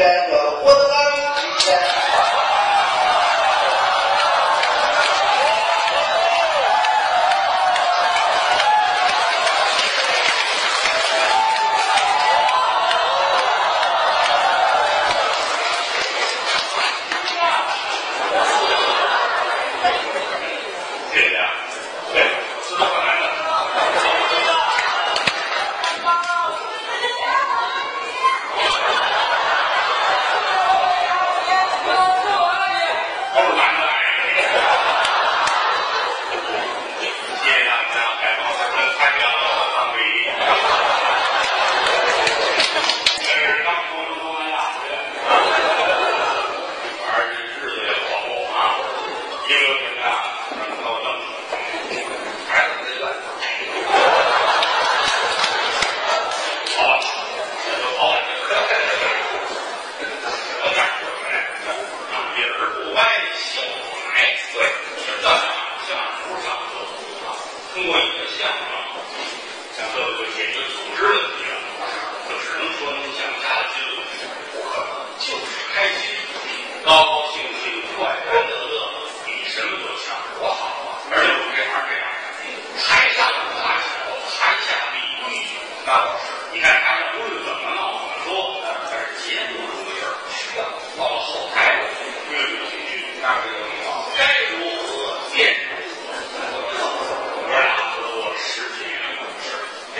understand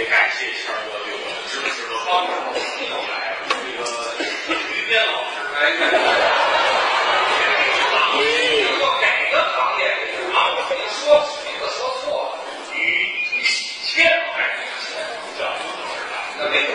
得感谢谦儿哥对我的支持和帮助来这个于谦老师哎你说说说错了那有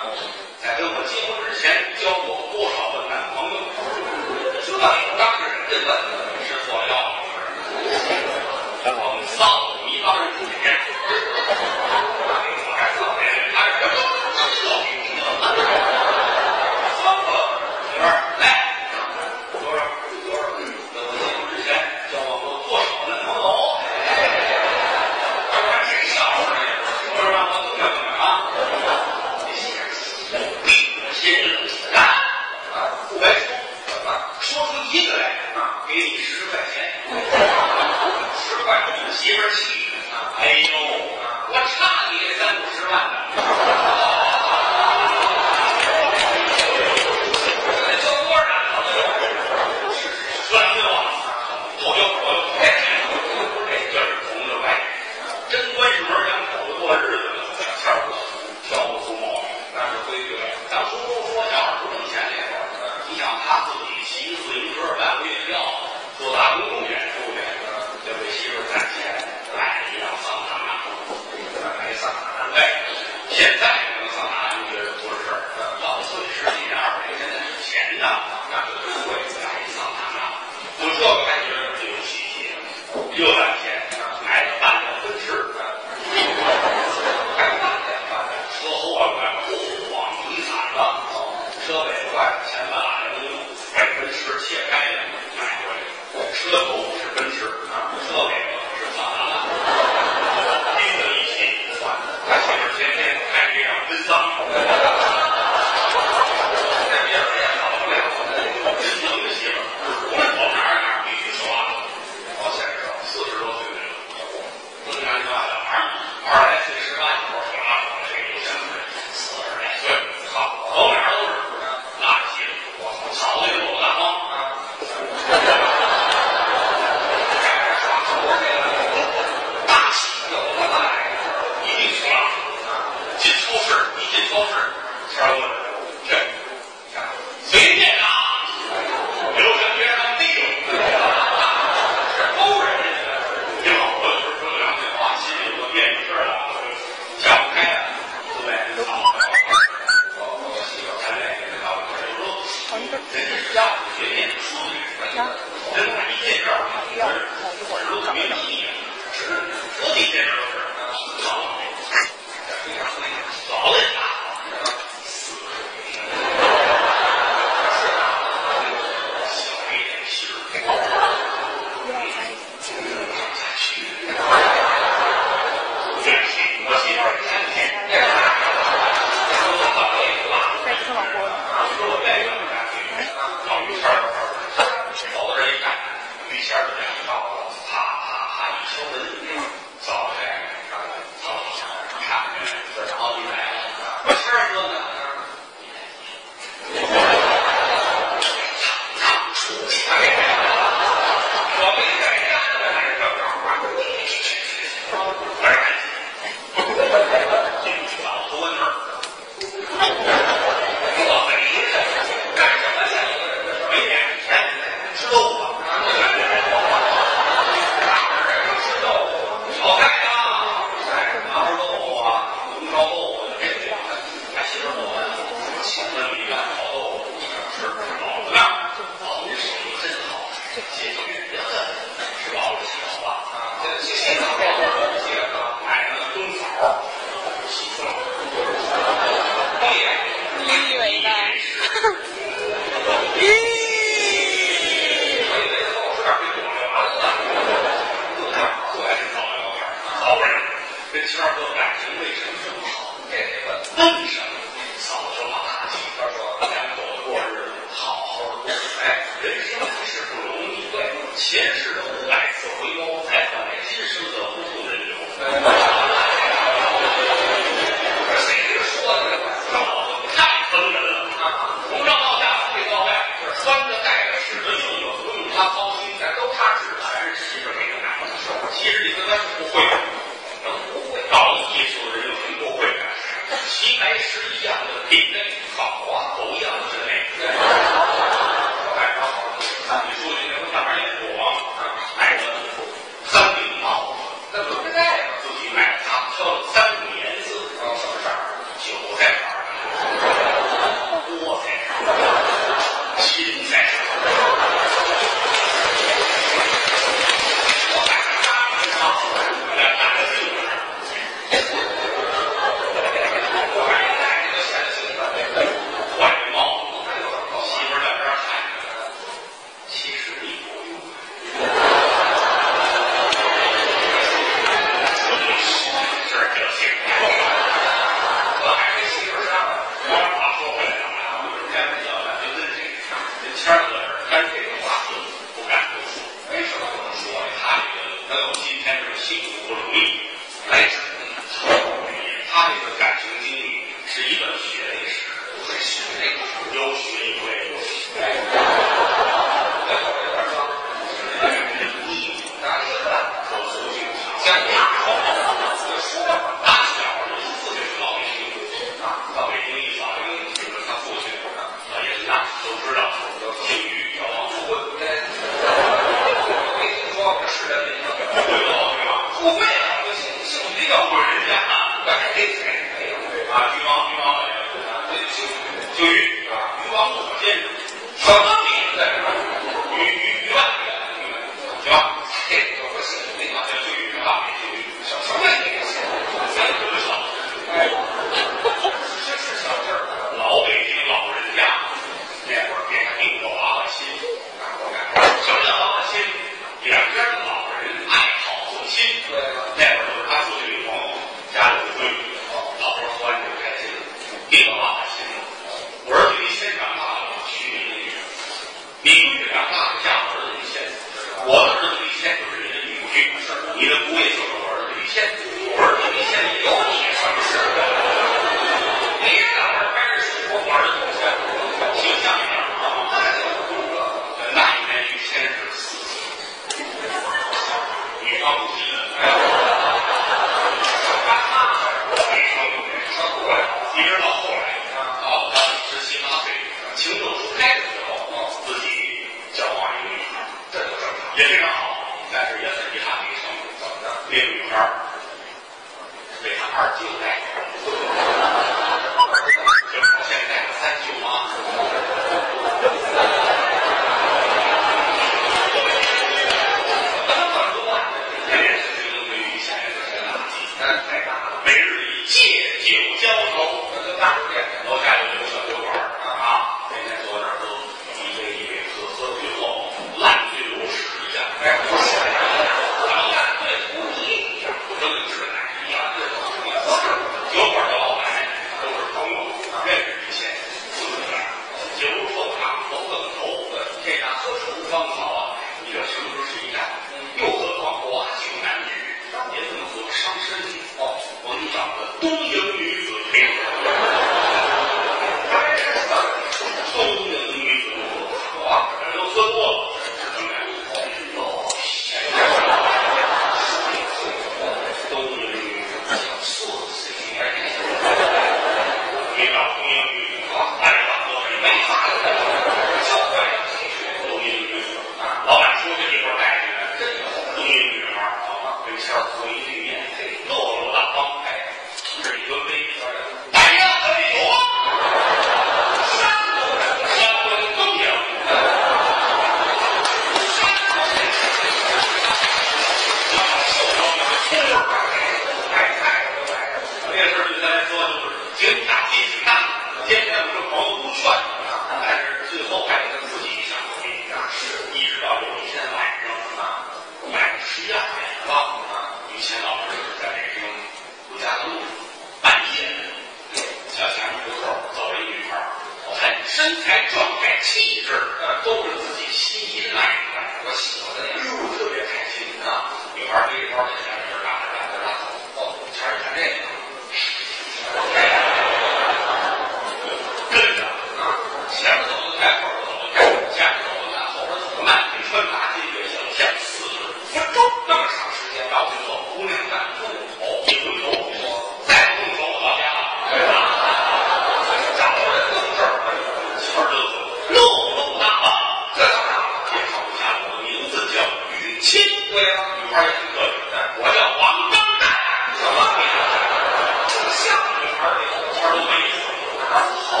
好。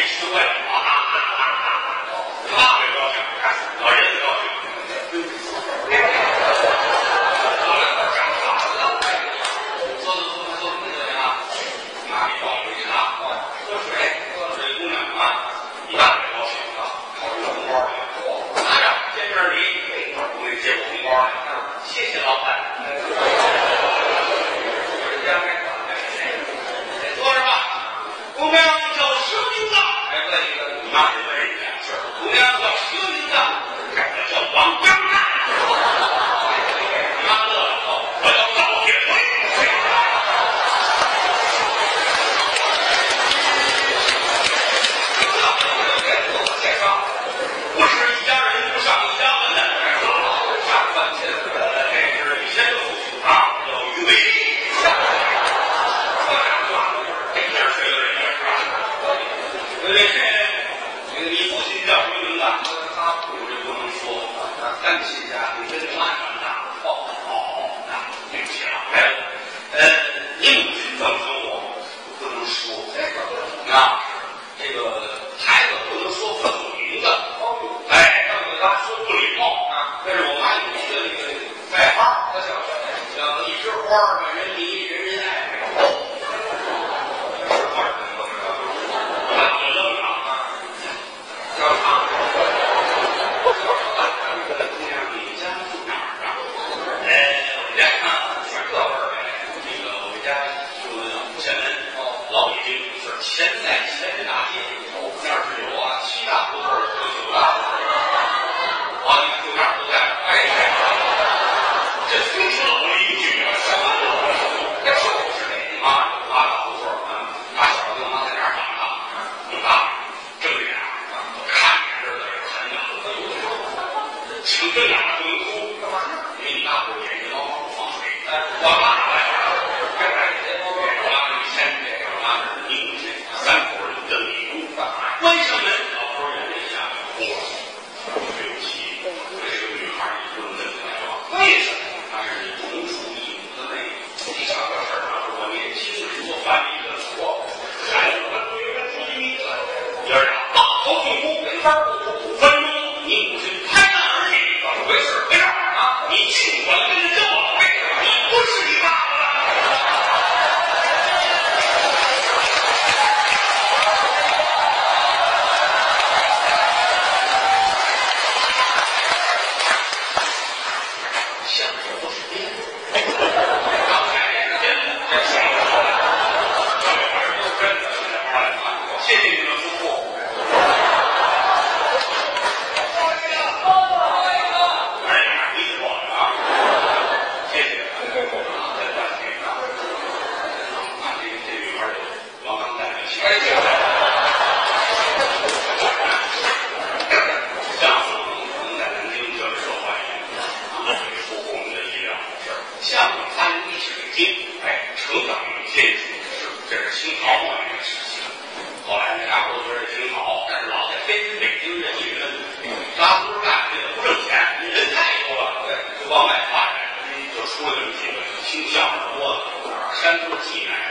脸，太就是钱在钱那里，手要是有啊，七大胡同。相声发源地是北京，哎，成长于天津，是这是清朝末年的。事情。后来呢，大伙都觉得挺好，但是老在天津、北京人一人，拉胡干，这个不挣钱，人太多了，对，就往外发展，就出了这么几个听相声多的，山东济南。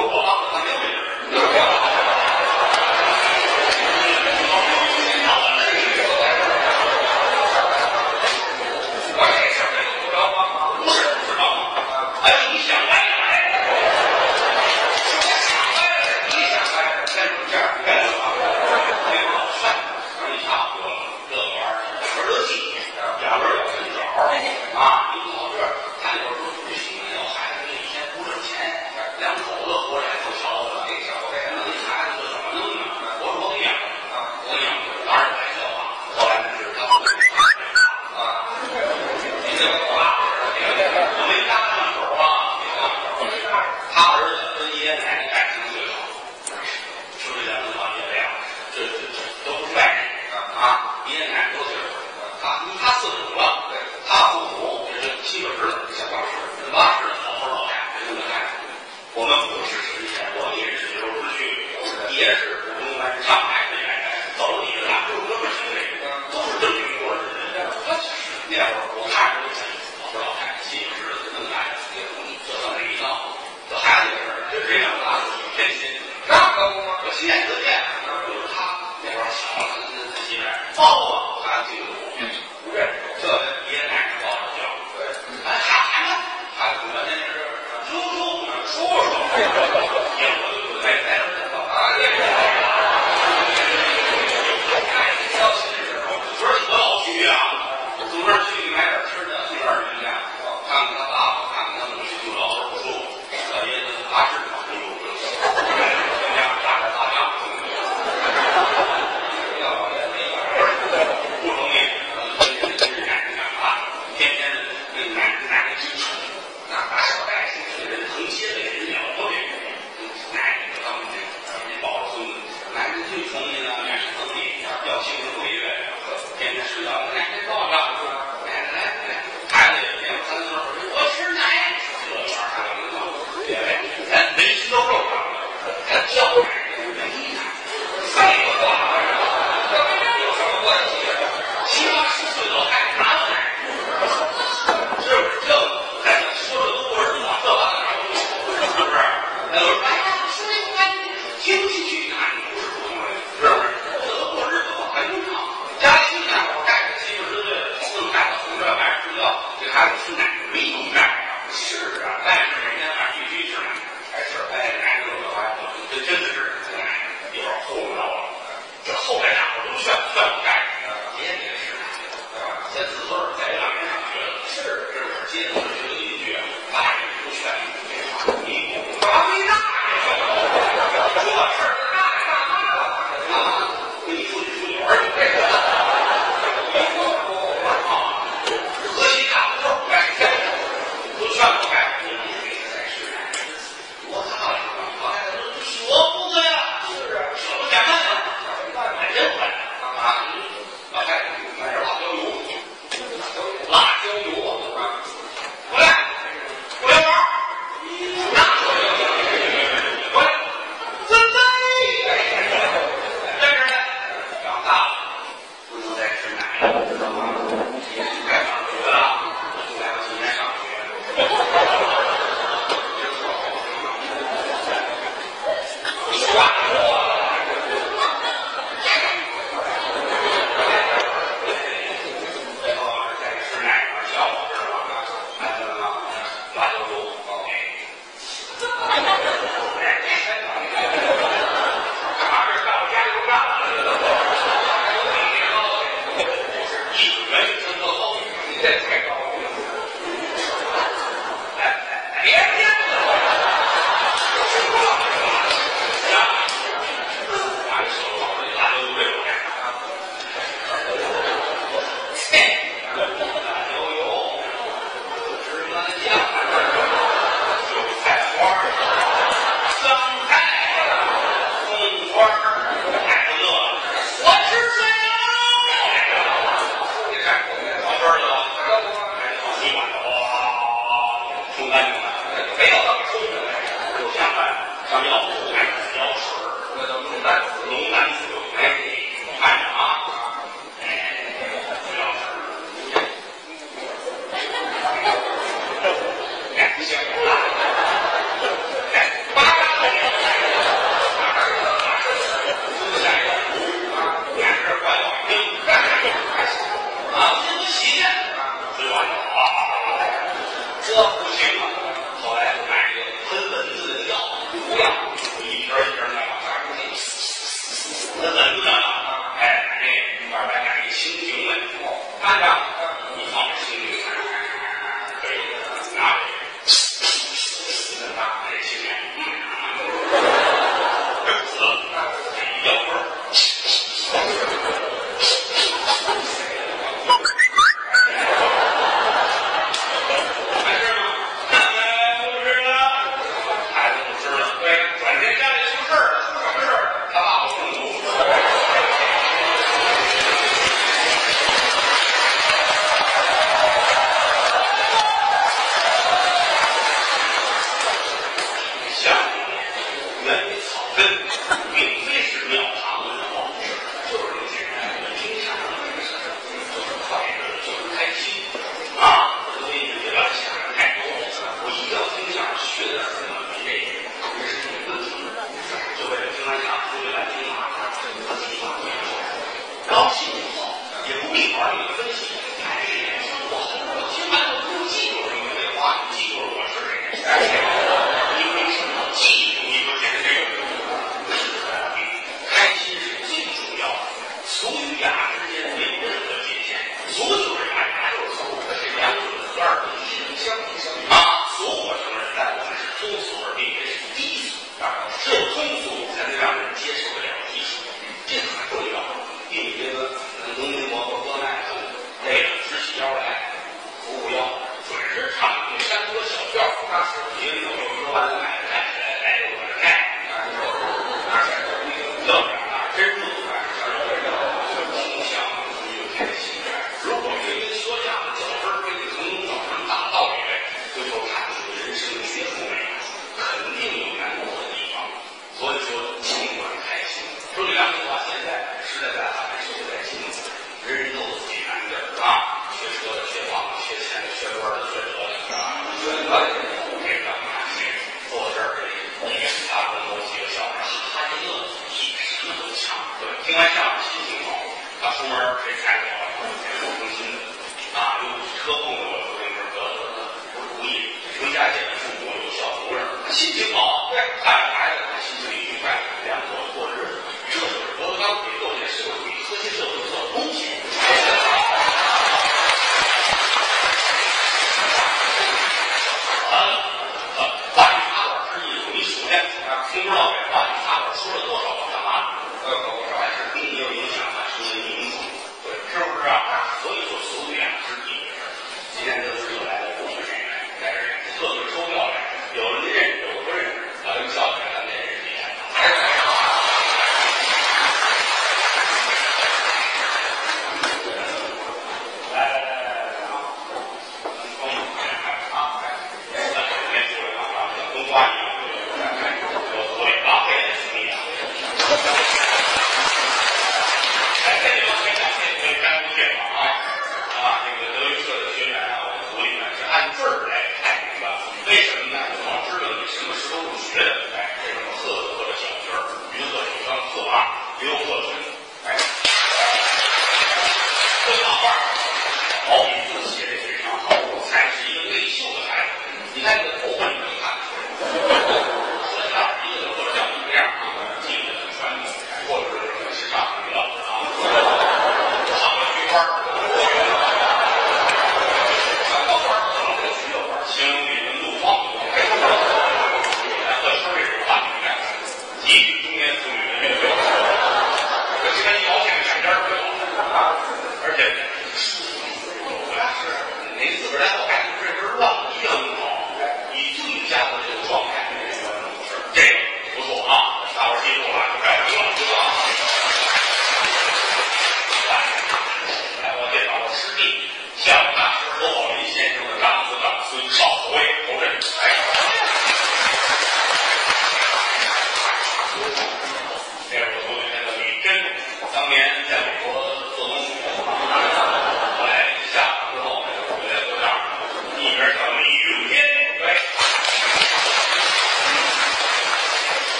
よかった。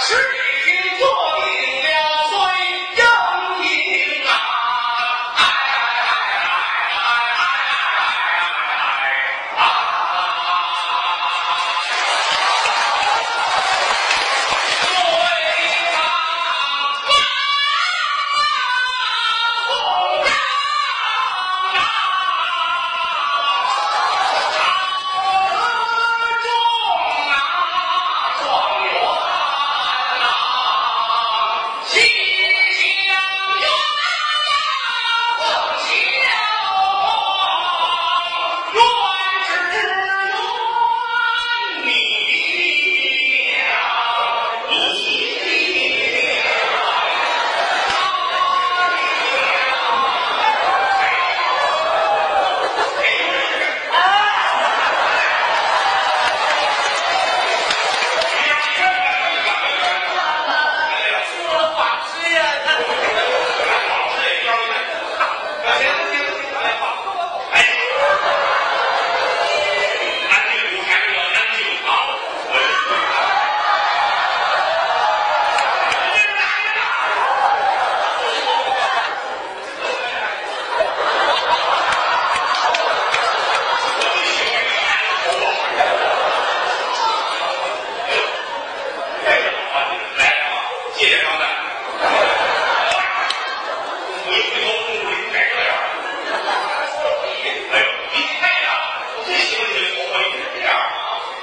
Shoot!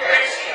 Thank you.